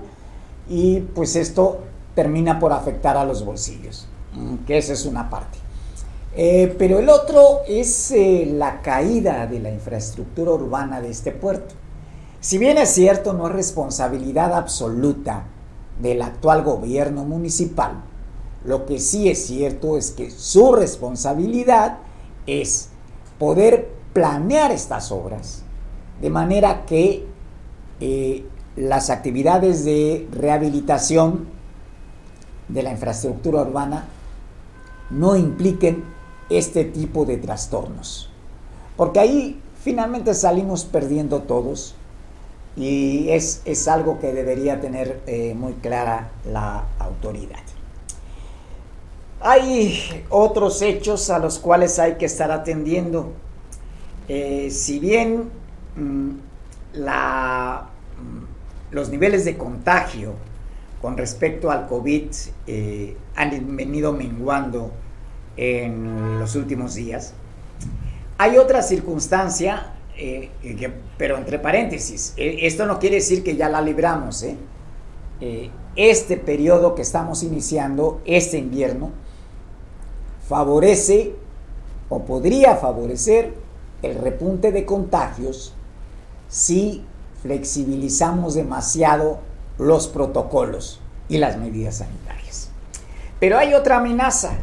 [SPEAKER 1] y pues esto termina por afectar a los bolsillos, mm, que esa es una parte. Eh, pero el otro es eh, la caída de la infraestructura urbana de este puerto. Si bien es cierto, no es responsabilidad absoluta del actual gobierno municipal, lo que sí es cierto es que su responsabilidad es poder planear estas obras de manera que eh, las actividades de rehabilitación de la infraestructura urbana no impliquen este tipo de trastornos. Porque ahí finalmente salimos perdiendo todos y es, algo que debería tener eh, muy clara la autoridad. Hay otros hechos a los cuales hay que estar atendiendo. Eh, si bien mm, la, mm, los niveles de contagio con respecto al COVID eh, han venido menguando en los últimos días. Hay otra circunstancia, eh, pero entre paréntesis, eh, esto no quiere decir que ya la libramos. ¿eh? este periodo que estamos iniciando, este invierno, favorece o podría favorecer el repunte de contagios si flexibilizamos demasiado los protocolos y las medidas sanitarias. Pero hay otra amenaza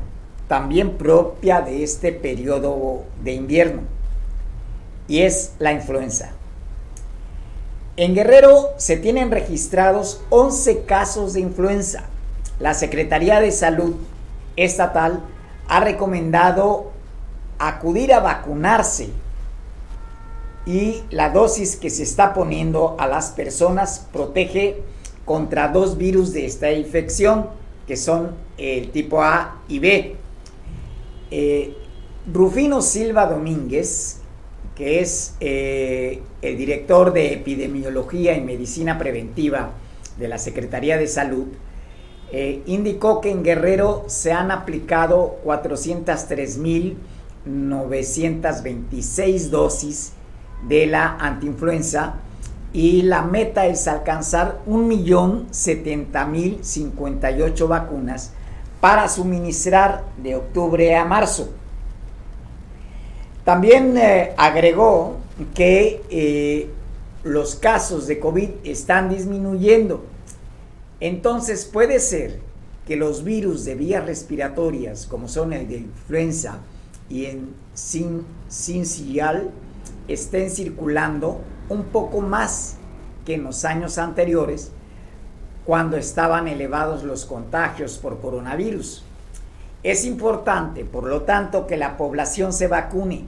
[SPEAKER 1] también propia de este periodo de invierno, y es la influenza. En Guerrero se tienen registrados 11 casos de influenza. La Secretaría de Salud Estatal ha recomendado acudir a vacunarse y la dosis que se está poniendo a las personas protege contra dos virus de esta infección, que son el tipo A y B. Eh, Rufino Silva Domínguez, que es eh, el director de Epidemiología y Medicina Preventiva de la Secretaría de Salud, eh, indicó que en Guerrero se han aplicado 403.926 dosis de la antiinfluenza y la meta es alcanzar 1.070.058 vacunas para suministrar de octubre a marzo. También eh, agregó que eh, los casos de COVID están disminuyendo. Entonces puede ser que los virus de vías respiratorias, como son el de influenza y el sin, estén circulando un poco más que en los años anteriores cuando estaban elevados los contagios por coronavirus. Es importante, por lo tanto, que la población se vacune,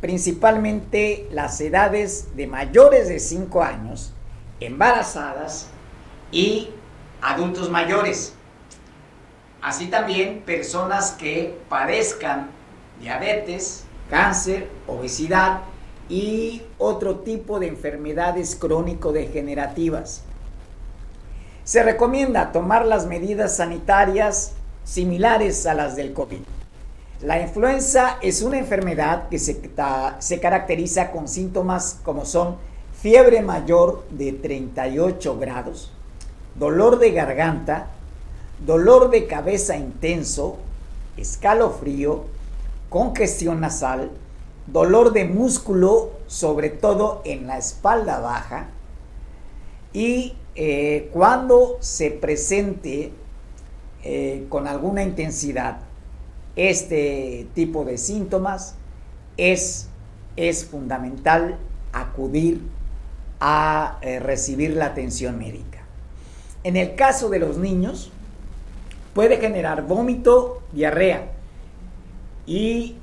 [SPEAKER 1] principalmente las edades de mayores de 5 años, embarazadas y adultos mayores. Así también personas que padezcan diabetes, cáncer, obesidad y otro tipo de enfermedades crónico-degenerativas. Se recomienda tomar las medidas sanitarias similares a las del COVID. La influenza es una enfermedad que se, caracteriza con síntomas como son fiebre mayor de 38 grados, dolor de garganta, dolor de cabeza intenso, escalofrío, congestión nasal, dolor de músculo, sobre todo en la espalda baja, y eh, cuando se presente eh, con alguna intensidad este tipo de síntomas, es, es fundamental acudir a eh, recibir la atención médica. En el caso de los niños, puede generar vómito, diarrea y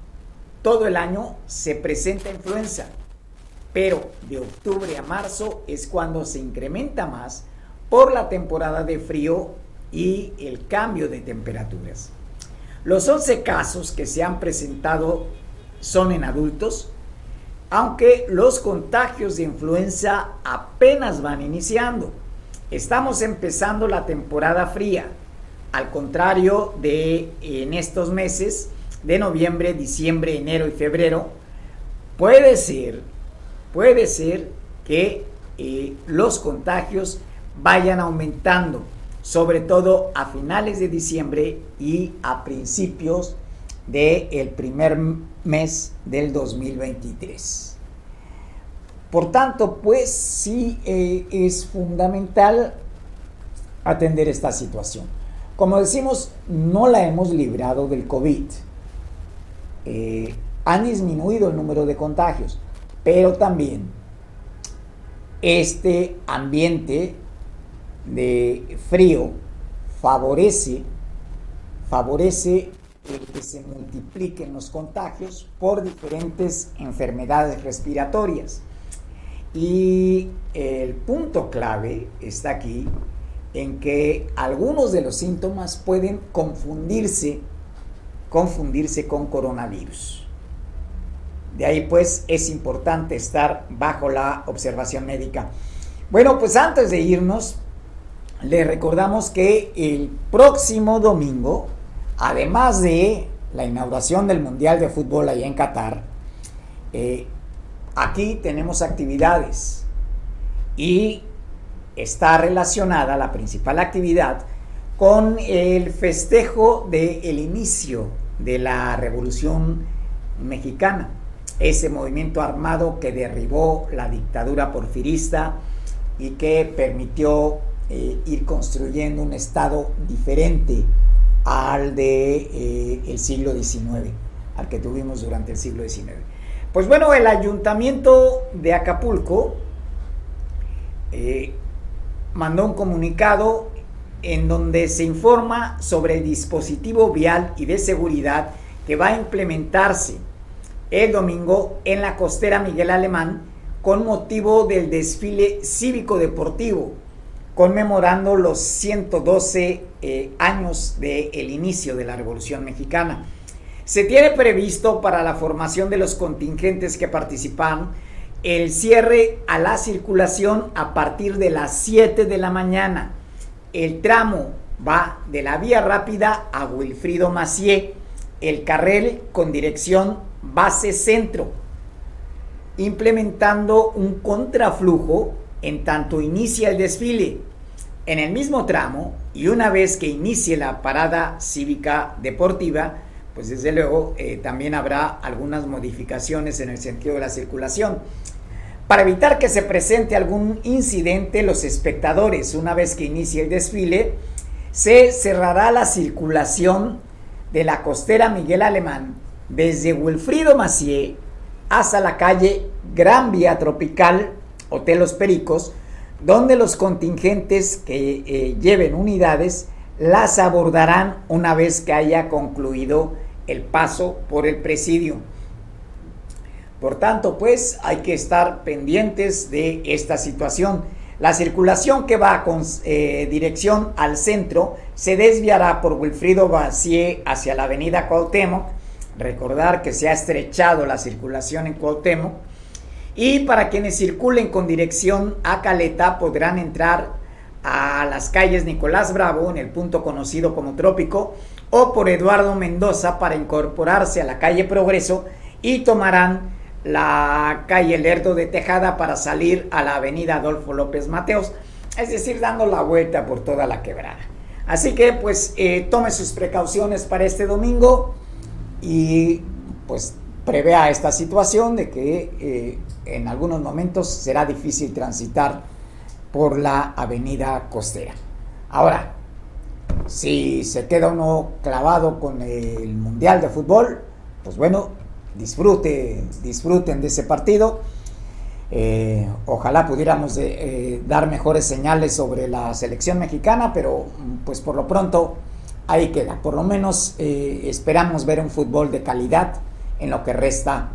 [SPEAKER 1] todo el año se presenta influenza, pero de octubre a marzo es cuando se incrementa más por la temporada de frío y el cambio de temperaturas. Los 11 casos que se han presentado son en adultos, aunque los contagios de influenza apenas van iniciando. Estamos empezando la temporada fría, al contrario de en estos meses de noviembre, diciembre, enero y febrero, puede ser, puede ser que eh, los contagios vayan aumentando, sobre todo a finales de diciembre y a principios del primer mes del 2023. Por tanto, pues sí eh, es fundamental atender esta situación. Como decimos, no la hemos librado del COVID. Eh, han disminuido el número de contagios, pero también este ambiente de frío favorece, favorece que se multipliquen los contagios por diferentes enfermedades respiratorias. Y el punto clave está aquí en que algunos de los síntomas pueden confundirse, confundirse con coronavirus. De ahí pues es importante estar bajo la observación médica. Bueno, pues antes de irnos, le recordamos que el próximo domingo, además de la inauguración del Mundial de Fútbol allá en Qatar, eh, aquí tenemos actividades y está relacionada la principal actividad con el festejo del inicio de la Revolución Mexicana, ese movimiento armado que derribó la dictadura porfirista y que permitió eh, ir construyendo un Estado diferente al de eh, el siglo XIX, al que tuvimos durante el siglo XIX. Pues bueno, el ayuntamiento de Acapulco eh, mandó un comunicado en donde se informa sobre el dispositivo vial y de seguridad que va a implementarse el domingo en la costera Miguel Alemán con motivo del desfile cívico-deportivo, conmemorando los 112 eh, años del inicio de la Revolución Mexicana. Se tiene previsto para la formación de los contingentes que participan el cierre a la circulación a partir de las 7 de la mañana. El tramo va de la vía rápida a Wilfrido Macié, el carril con dirección base centro, implementando un contraflujo en tanto inicia el desfile. En el mismo tramo y una vez que inicie la parada cívica deportiva, pues desde luego eh, también habrá algunas modificaciones en el sentido de la circulación. Para evitar que se presente algún incidente, los espectadores, una vez que inicie el desfile, se cerrará la circulación de la costera Miguel Alemán desde Wilfrido Macié hasta la calle Gran Vía Tropical, Hotel Los Pericos, donde los contingentes que eh, lleven unidades las abordarán una vez que haya concluido el paso por el presidio. Por tanto, pues hay que estar pendientes de esta situación. La circulación que va con eh, dirección al centro se desviará por Wilfrido Bacié hacia la avenida Cuauhtémoc. Recordar que se ha estrechado la circulación en Cuauhtémoc. Y para quienes circulen con dirección a Caleta podrán entrar a las calles Nicolás Bravo, en el punto conocido como Trópico, o por Eduardo Mendoza para incorporarse a la calle Progreso y tomarán la calle Lerdo de Tejada para salir a la avenida Adolfo López Mateos, es decir, dando la vuelta por toda la quebrada. Así que pues eh, tome sus precauciones para este domingo y pues prevea esta situación de que eh, en algunos momentos será difícil transitar por la avenida costera. Ahora, si se queda uno clavado con el Mundial de Fútbol, pues bueno, disfrute, disfruten de ese partido. Eh, ojalá pudiéramos eh, dar mejores señales sobre la selección mexicana, pero pues por lo pronto ahí queda. Por lo menos esperamos ver un fútbol de calidad en lo que resta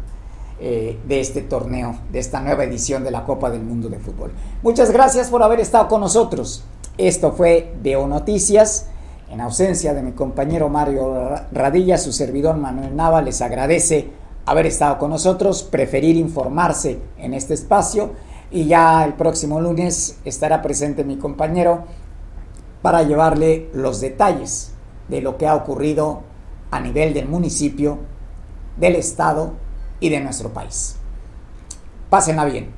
[SPEAKER 1] eh, de este torneo, de esta nueva edición de la Copa del Mundo de Fútbol. Muchas gracias por haber estado con nosotros. Esto fue Veo Noticias. En ausencia de mi compañero Mario Radilla, su servidor Manuel Nava les agradece haber estado con nosotros, preferir informarse en este espacio y ya el próximo lunes estará presente mi compañero para llevarle los detalles de lo que ha ocurrido a nivel del municipio del Estado y de nuestro país. Pásenla bien.